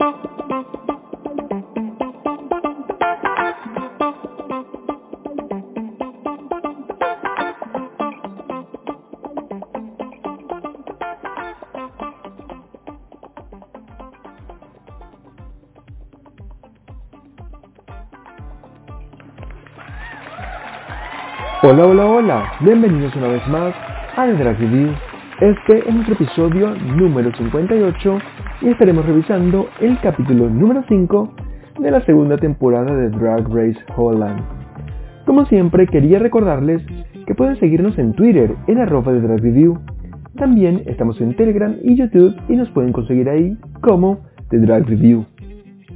Hola, hola, hola, bienvenidos una vez más a The Drag. Este es nuestro episodio número 58 y estaremos revisando el capítulo número 5 de la segunda temporada de Drag Race Holland. Como siempre, quería recordarles que pueden seguirnos en Twitter en arroba de Drag Review. También estamos en Telegram y YouTube y nos pueden conseguir ahí como The Drag Review.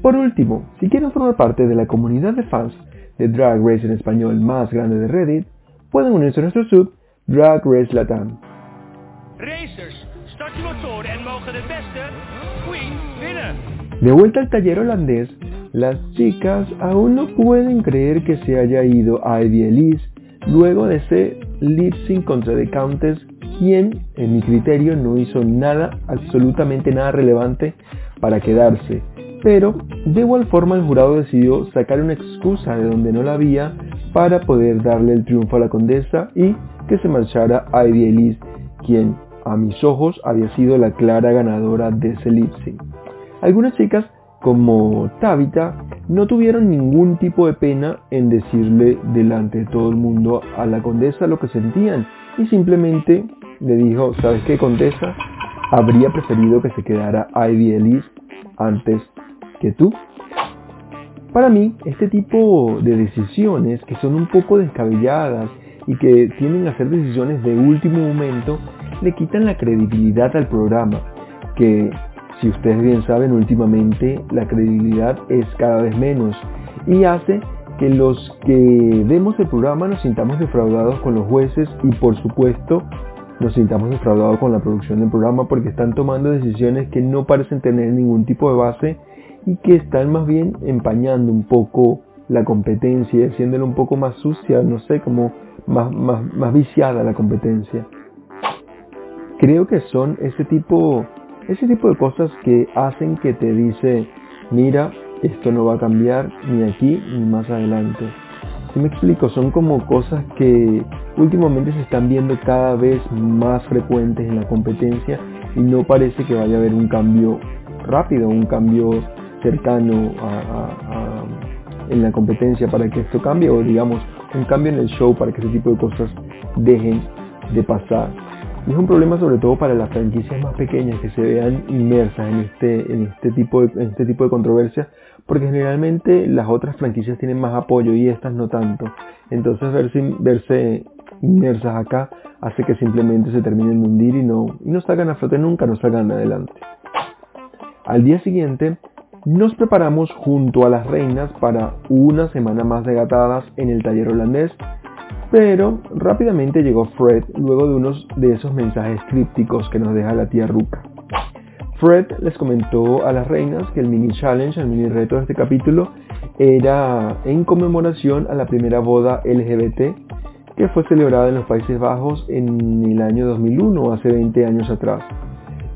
Por último, si quieren formar parte de la comunidad de fans de Drag Race en español más grande de Reddit, pueden unirse a nuestro sub Drag Race Latam. De vuelta al taller holandés, las chicas aún no pueden creer que se haya ido Ivy Elise luego de ese lip sync contra The Countess, quien, en mi criterio, no hizo nada, absolutamente nada relevante para quedarse. Pero, de igual forma, el jurado decidió sacar una excusa de donde no la había para poder darle el triunfo a la condesa y que se marchara Ivy Elise, quien a mis ojos había sido la clara ganadora de ese lip. Algunas chicas, como Tabitha, no tuvieron ningún tipo de pena en decirle delante de todo el mundo a la condesa lo que sentían y simplemente le dijo, ¿sabes qué, condesa? Habría preferido que se quedara Ivy Elise antes que tú. Para mí, este tipo de decisiones que son un poco descabelladas y que tienden a ser decisiones de último momento, le quitan la credibilidad al programa, que si ustedes bien saben últimamente la credibilidad es cada vez menos y hace que los que vemos el programa nos sintamos defraudados con los jueces y por supuesto nos sintamos defraudados con la producción del programa porque están tomando decisiones que no parecen tener ningún tipo de base y que están más bien empañando un poco la competencia haciéndola un poco más sucia, no sé, como más, más, más viciada la competencia. Creo que son ese tipo, ese tipo de cosas que hacen que te dice, mira, esto no va a cambiar ni aquí ni más adelante. Si me explico, son como cosas que últimamente se están viendo cada vez más frecuentes en la competencia y no parece que vaya a haber un cambio rápido, un cambio cercano en la competencia para que esto cambie o digamos un cambio en el show para que ese tipo de cosas dejen de pasar. Y es un problema sobre todo para las franquicias más pequeñas que se vean inmersas en este, este, tipo, de, en este tipo de controversia, porque generalmente las otras franquicias tienen más apoyo y estas no tanto. Entonces verse, verse inmersas acá hace que simplemente se terminen de hundir y no, y no salgan a flote nunca, no salgan adelante. Al día siguiente, nos preparamos junto a las reinas para una semana más de gatadas en el taller holandés, pero rápidamente llegó Fred luego de unos de esos mensajes crípticos que nos deja la tía Ruka. Fred les comentó a las reinas que el mini challenge, el mini reto de este capítulo, era en conmemoración a la primera boda LGBT que fue celebrada en los Países Bajos en el año 2001, hace 20 años atrás.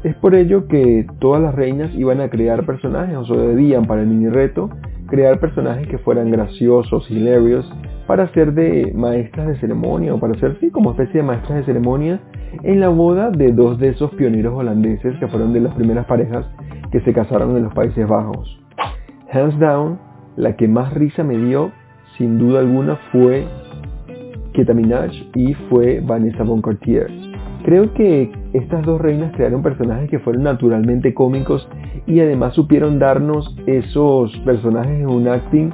Es por ello que todas las reinas iban a crear personajes, o debían para el mini reto, crear personajes que fueran graciosos, hilarious, para ser de maestras de ceremonia, o para ser, sí, como especie de maestras de ceremonia, en la boda de dos de esos pioneros holandeses que fueron de las primeras parejas que se casaron en los Países Bajos. Hands down, la que más risa me dio, sin duda alguna, fue Keta Minaj y fue Vanessa Von Cartier. Creo que estas dos reinas crearon personajes que fueron naturalmente cómicos y además supieron darnos esos personajes en un acting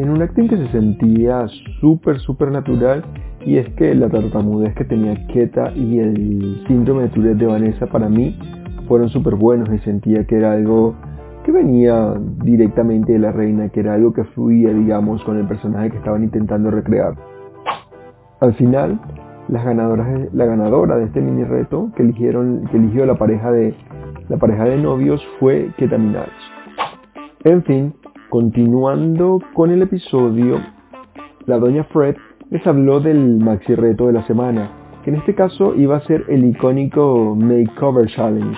en un acting que se sentía súper súper natural y es que la tartamudez que tenía Keta y el síndrome de Tourette de Vanessa para mí fueron súper buenos y sentía que era algo que venía directamente de la reina, que era algo que fluía digamos con el personaje que estaban intentando recrear. Al final, la ganadora de este mini reto que, eligieron, que eligió la pareja, de, la pareja de novios fue Keta Minaj. En fin, continuando con el episodio, la doña Fred les habló del maxi reto de la semana, que en este caso iba a ser el icónico Makeover Challenge,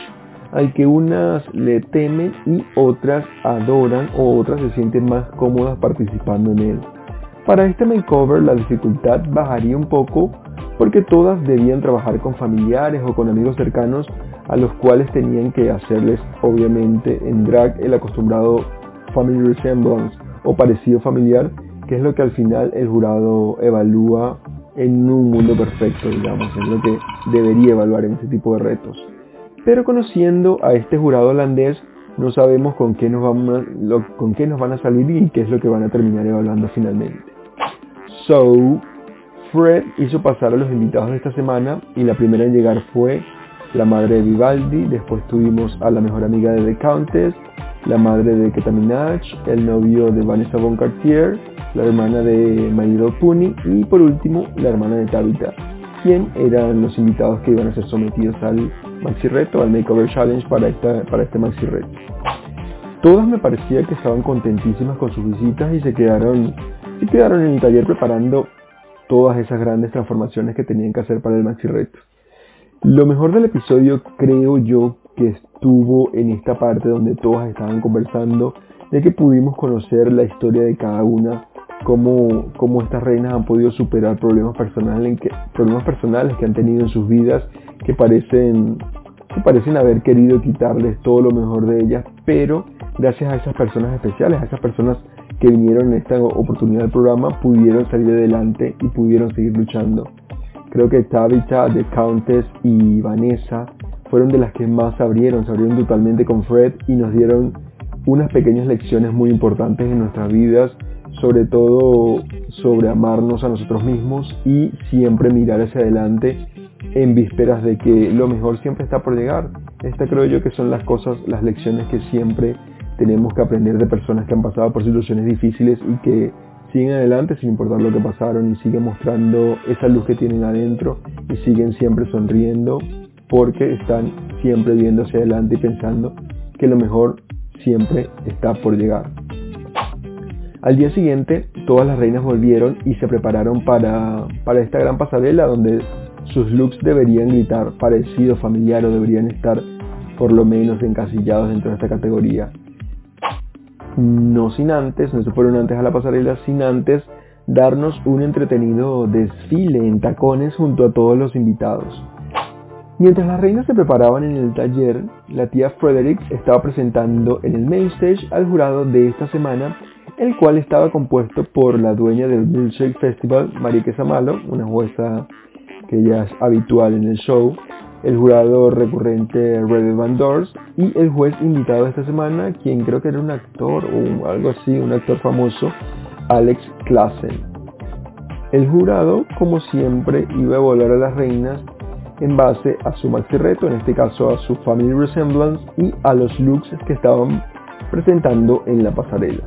al que unas le temen y otras adoran o otras se sienten más cómodas participando en él. Para este makeover la dificultad bajaría un poco porque todas debían trabajar con familiares o con amigos cercanos a los cuales tenían que hacerles obviamente en drag el acostumbrado family resemblance o parecido familiar, que es lo que al final el jurado evalúa en un mundo perfecto, digamos, es lo que debería evaluar en este tipo de retos. Pero conociendo a este jurado holandés, no sabemos con qué nos a, con qué nos van a salir y qué es lo que van a terminar evaluando finalmente. So, Fred hizo pasar a los invitados de esta semana y la primera en llegar fue la madre de Vivaldi, después tuvimos a la mejor amiga de The Countess, la madre de Keta el novio de Vanessa Von Cartier, la hermana de Mario Puni y por último la hermana de Tabitha, quien eran los invitados que iban a ser sometidos al maxi reto, al Makeover Challenge para, esta, para este maxi reto. Todas me parecía que estaban contentísimas con sus visitas y se quedaron, se quedaron en el taller preparando todas esas grandes transformaciones que tenían que hacer para el maxi reto. Lo mejor del episodio creo yo que estuvo en esta parte donde todas estaban conversando, de que pudimos conocer la historia de cada una cómo, cómo estas reinas han podido superar problemas personales, que, problemas personales que han tenido en sus vidas que parecen, que parecen haber querido quitarles todo lo mejor de ellas, pero gracias a esas personas especiales, a esas personas que vinieron en esta oportunidad del programa, pudieron salir adelante y pudieron seguir luchando. Creo que Tabitha, The Countess y Vanessa fueron de las que más se abrieron, se abrieron totalmente con Fred y nos dieron unas pequeñas lecciones muy importantes en nuestras vidas sobre todo sobre amarnos a nosotros mismos y siempre mirar hacia adelante en vísperas de que lo mejor siempre está por llegar. Esta creo yo que son las cosas, las lecciones que siempre tenemos que aprender de personas que han pasado por situaciones difíciles y que siguen adelante sin importar lo que pasaron y siguen mostrando esa luz que tienen adentro y siguen siempre sonriendo porque están siempre viendo hacia adelante y pensando que lo mejor siempre está por llegar. Al día siguiente, todas las reinas volvieron y se prepararon para, esta gran pasarela donde sus looks deberían gritar parecido familiar o deberían estar por lo menos encasillados dentro de esta categoría. No sin antes, no se fueron antes a la pasarela, sin antes darnos un entretenido desfile en tacones junto a todos los invitados. Mientras las reinas se preparaban en el taller, la tía Frederick estaba presentando en el main stage al jurado de esta semana el cual estaba compuesto por la dueña del Milkshake Festival, Marique Samalo, una jueza que ya es habitual en el show, el jurado recurrente Red Van Doors y el juez invitado esta semana, quien creo que era un actor o algo así, un actor famoso, Alex Klassen. El jurado, como siempre, iba a volar a las reinas en base a su maxi reto, en este caso a su Family Resemblance y a los looks que estaban presentando en la pasarela.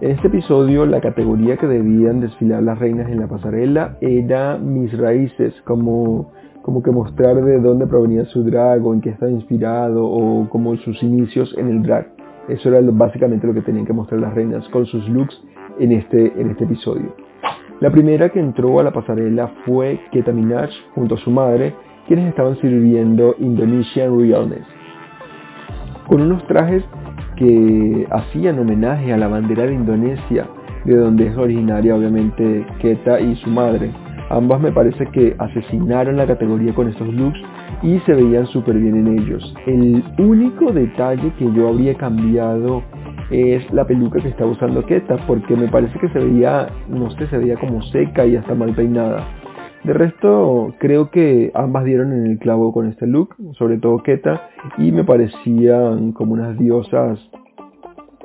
En este episodio la categoría que debían desfilar las reinas en la pasarela era mis raíces, como, como que mostrar de dónde provenía su drag en qué estaba inspirado o como sus inicios en el drag. Eso era básicamente lo que tenían que mostrar las reinas con sus looks en este, en este episodio. La primera que entró a la pasarela fue Keta Minaj junto a su madre, quienes estaban sirviendo Indonesian Realness. Con unos trajes que hacían homenaje a la bandera de Indonesia, de donde es originaria obviamente Keta y su madre. Ambas me parece que asesinaron la categoría con estos looks y se veían súper bien en ellos. El único detalle que yo habría cambiado es la peluca que estaba usando Keta, porque me parece que se veía, no sé, se veía como seca y hasta mal peinada. De resto, creo que ambas dieron en el clavo con este look, sobre todo Keta, y me parecían como unas diosas,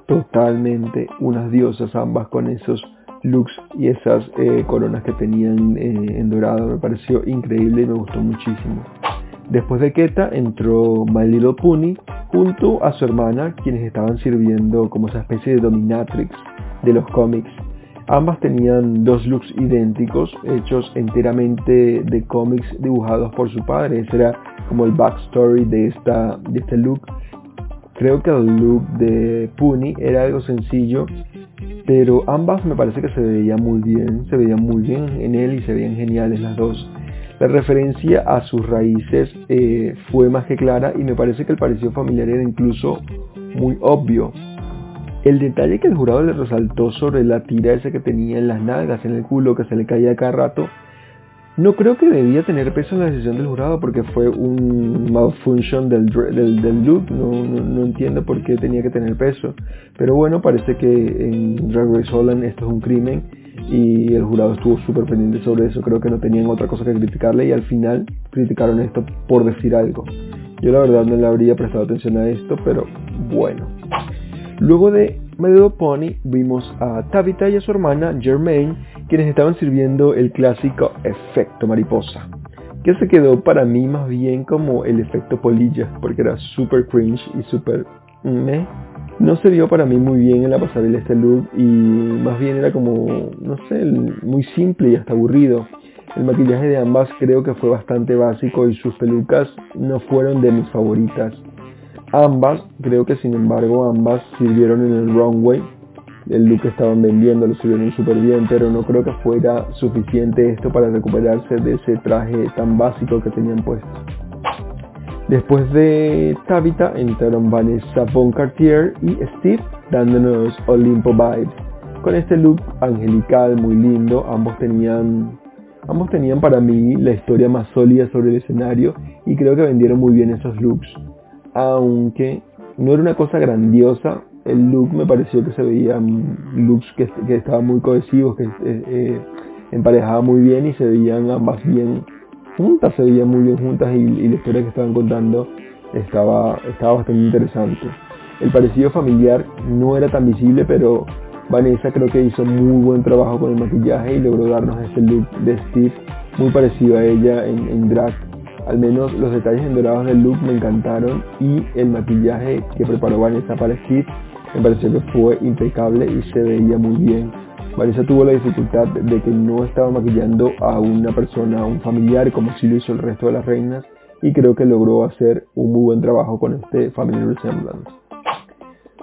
totalmente unas diosas ambas con esos looks y esas eh, coronas que tenían eh, en dorado. Me pareció increíble y me gustó muchísimo. Después de Keta entró My Little junto a su hermana, quienes estaban sirviendo como esa especie de dominatrix de los cómics Ambas tenían dos looks idénticos, hechos enteramente de cómics dibujados por su padre. Ese era como el backstory de, esta, de este look. Creo que el look de Puni era algo sencillo, pero ambas me parece que se veían muy bien, se veían muy bien en él y se veían geniales las dos. La referencia a sus raíces eh, fue más que clara y me parece que el parecido familiar era incluso muy obvio. El detalle que el jurado le resaltó sobre la tira esa que tenía en las nalgas, en el culo, que se le caía cada rato, no creo que debía tener peso en la decisión del jurado porque fue un malfunction del, del, look, no, entiendo por qué tenía que tener peso. Pero bueno, parece que en Drag Race Holland esto es un crimen y el jurado estuvo súper pendiente sobre eso, creo que no tenían otra cosa que criticarle y al final criticaron esto por decir algo. Yo la verdad no le habría prestado atención a esto, pero bueno. Luego de My Pony vimos a Tabitha y a su hermana Germaine, quienes estaban sirviendo el clásico efecto mariposa, que se quedó para mí más bien como el efecto polilla, porque era super cringe y super me. No se vio para mí muy bien en la pasarela este look y más bien era como, no sé, muy simple y hasta aburrido. El maquillaje de ambas creo que fue bastante básico y sus pelucas no fueron de mis favoritas. Ambas, creo que sin embargo ambas sirvieron en el runway. El look que estaban vendiendo lo sirvieron súper bien, pero no creo que fuera suficiente esto para recuperarse de ese traje tan básico que tenían puesto. Después de Tabitha entraron Vanessa Von Cartier y Steve dándonos Olimpo vibes. Con este look angelical muy lindo, ambos tenían ambos tenían para mí la historia más sólida sobre el escenario y creo que vendieron muy bien esos looks aunque no era una cosa grandiosa, el look me pareció que se veían looks que, estaban muy cohesivos, que eh, eh, muy bien y se veían ambas bien juntas, se veían muy bien juntas y, la historia que estaban contando estaba, estaba bastante interesante. El parecido familiar no era tan visible, pero Vanessa creo que hizo muy buen trabajo con el maquillaje y logró darnos este look de Steve muy parecido a ella en, en drag al menos los detalles en dorados del look me encantaron y el maquillaje que preparó Vanessa para Steve me pareció que fue impecable y se veía muy bien. Vanessa tuvo la dificultad de que no estaba maquillando a una persona, a un familiar, como si lo hizo el resto de las reinas, y creo que logró hacer un muy buen trabajo con este Family Resemblance.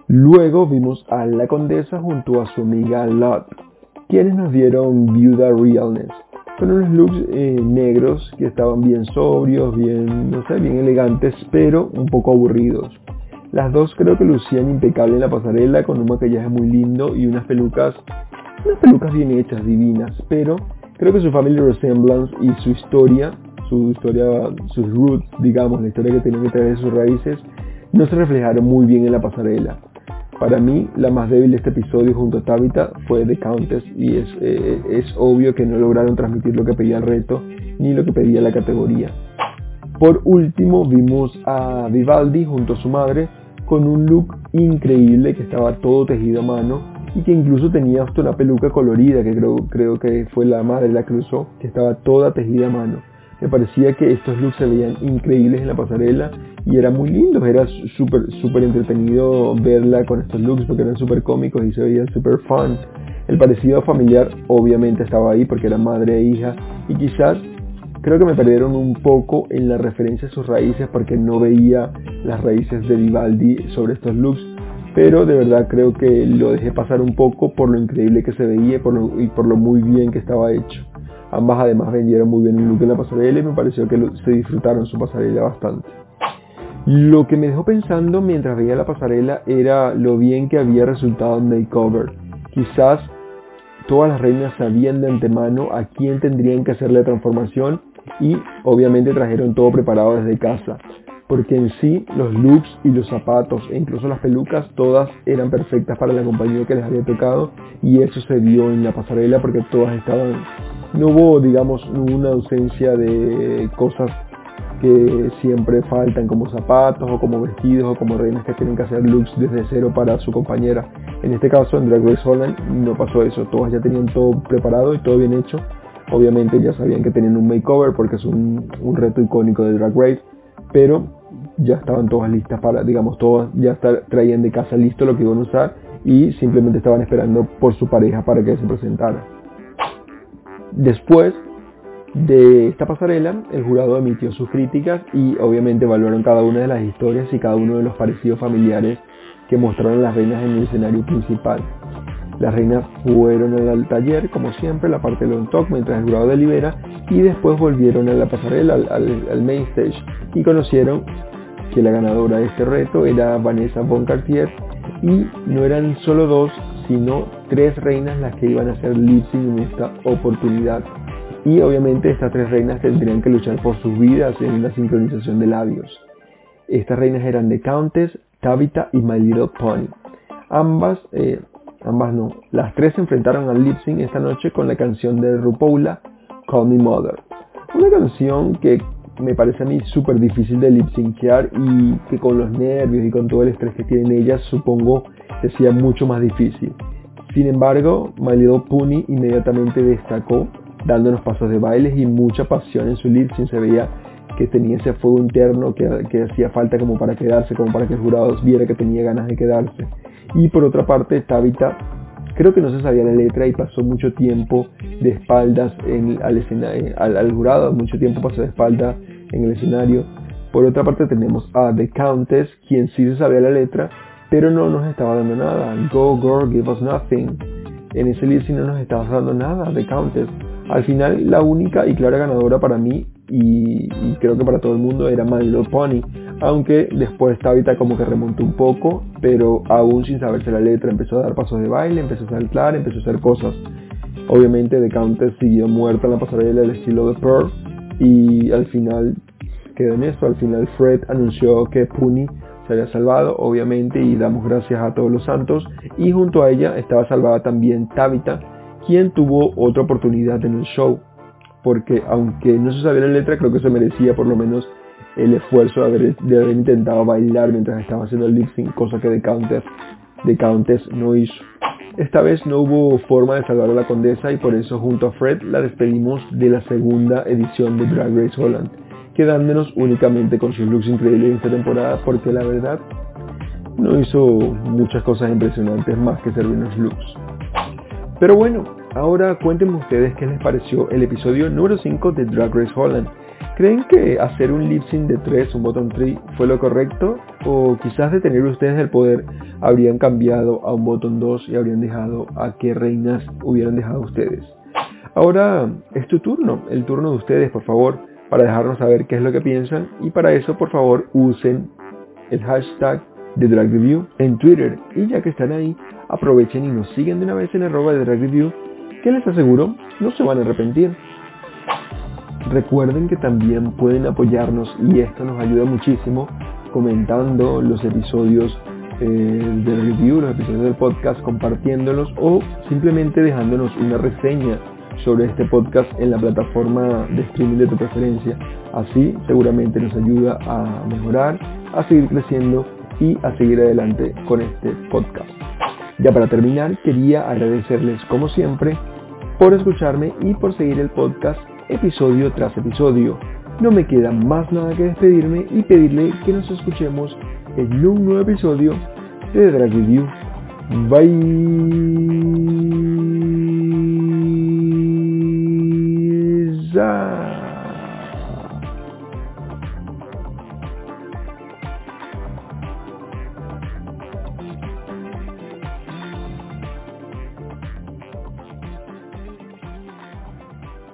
Luego vimos a la condesa junto a su amiga Lot, quienes nos dieron Viuda Realness, con unos looks eh, negros que estaban bien sobrios, bien, no sé, bien elegantes, pero un poco aburridos. Las dos creo que lucían impecable en la pasarela con un maquillaje muy lindo y unas pelucas, unas pelucas bien hechas, divinas, pero creo que su family resemblance y su historia, su historia, sus roots, digamos, la historia que tenían que traer de sus raíces, no se reflejaron muy bien en la pasarela. Para mí, la más débil de este episodio junto a Tabitha fue The Countess y es, eh, es obvio que no lograron transmitir lo que pedía el reto ni lo que pedía la categoría. Por último, vimos a Vivaldi junto a su madre con un look increíble que estaba todo tejido a mano y que incluso tenía hasta una peluca colorida que creo, creo que fue la madre la que usó, que estaba toda tejida a mano. Me parecía que estos looks se veían increíbles en la pasarela y era muy lindo, era súper súper entretenido verla con estos looks porque eran súper cómicos y se veía súper fun. El parecido familiar obviamente estaba ahí porque era madre e hija y quizás creo que me perdieron un poco en la referencia a sus raíces porque no veía las raíces de Vivaldi sobre estos looks, pero de verdad creo que lo dejé pasar un poco por lo increíble que se veía y por lo muy bien que estaba hecho. Ambas además vendieron muy bien el look en la pasarela y me pareció que se disfrutaron su pasarela bastante. Lo que me dejó pensando mientras veía la pasarela era lo bien que había resultado el makeover. Quizás todas las reinas sabían de antemano a quién tendrían que hacer la transformación y obviamente trajeron todo preparado desde casa. Porque en sí los looks y los zapatos e incluso las pelucas todas eran perfectas para la compañía que les había tocado y eso se vio en la pasarela porque todas estaban... No hubo digamos una ausencia de cosas que siempre faltan como zapatos o como vestidos o como reinas que tienen que hacer looks desde cero para su compañera. En este caso en Drag Race Holland no pasó eso, todas ya tenían todo preparado y todo bien hecho. Obviamente ya sabían que tenían un makeover porque es un, reto icónico de Drag Race, pero ya estaban todas listas para, digamos, todas ya traían de casa listo lo que iban a usar y simplemente estaban esperando por su pareja para que se presentara. Después de esta pasarela, el jurado emitió sus críticas y obviamente evaluaron cada una de las historias y cada uno de los parecidos familiares que mostraron las reinas en el escenario principal. Las reinas fueron al taller, como siempre, la parte de on talk, mientras el jurado delibera, y después volvieron a la pasarela, al, main stage y conocieron que la ganadora de este reto era Vanessa Von Cartier y no eran solo dos, sino tres reinas las que iban a hacer lip en esta oportunidad. Y obviamente estas tres reinas tendrían que luchar por sus vidas en una sincronización de labios. Estas reinas eran The Countess, Tabitha y My Little. Ambas, eh, ambas no, las tres se enfrentaron al lip esta noche con la canción de RuPaula, Call Me Mother. Una canción que me parece a mí súper difícil de lip syncear y que con los nervios y con todo el estrés que tienen ellas supongo que sea mucho más difícil. Sin embargo, My Little inmediatamente destacó dándonos pasos de bailes y mucha pasión en su lip sync. Se veía que tenía ese fuego interno que, hacía falta como para quedarse, como para que el jurado viera que tenía ganas de quedarse. Y por otra parte, Tabitha creo que no se sabía la letra y pasó mucho tiempo de espaldas al, al, jurado, mucho tiempo pasó de espalda en el escenario. Por otra parte tenemos a The Countess, quien sí se sabía la letra, pero no nos estaba dando nada. Go Girl, give us nothing. En ese lip no nos estaba dando nada, The Countess. Al final la única y clara ganadora para mí y, creo que para todo el mundo era My Little Pony, aunque después Tabitha como que remontó un poco, pero aún sin saberse la letra empezó a dar pasos de baile, empezó a saltar, empezó a hacer cosas. Obviamente The Countess siguió muerta en la pasarela del estilo de Pearl y al final quedó en eso, al final Fred anunció que Pony había salvado, obviamente, y damos gracias a todos los santos, y junto a ella estaba salvada también Tabitha, quien tuvo otra oportunidad en el show, porque aunque no se sabía la letra, creo que se merecía por lo menos el esfuerzo de haber, de haber intentado bailar mientras estaba haciendo el lip sync, cosa que The Countess, The Countess no hizo. Esta vez no hubo forma de salvar a la condesa y por eso junto a Fred la despedimos de la segunda edición de Drag Race Holland, quedándonos únicamente con sus looks increíbles en esta temporada porque la verdad no hizo muchas cosas impresionantes más que servirnos looks. Pero bueno, ahora cuéntenme ustedes qué les pareció el episodio número 5 de Drag Race Holland. ¿Creen que hacer un lip sync de 3, un bottom 3, fue lo correcto? ¿O quizás de tener ustedes el poder habrían cambiado a un bottom 2 y habrían dejado a qué reinas hubieran dejado ustedes? Ahora es tu turno, el turno de ustedes, por favor, para dejarnos saber qué es lo que piensan y para eso, por favor, usen el hashtag de Drag Review en Twitter. Y ya que están ahí, aprovechen y nos siguen de una vez en arroba de Drag Review, que les aseguro no se van a arrepentir. Recuerden que también pueden apoyarnos y esto nos ayuda muchísimo comentando los episodios eh, de review, los episodios del podcast, compartiéndolos o simplemente dejándonos una reseña sobre este podcast en la plataforma de streaming de tu preferencia. Así seguramente nos ayuda a mejorar, a seguir creciendo y a seguir adelante con este podcast. Ya para terminar, quería agradecerles como siempre por escucharme y por seguir el podcast episodio tras episodio. No me queda más nada que despedirme y pedirle que nos escuchemos en un nuevo episodio de Drag Review. Bye. Zah.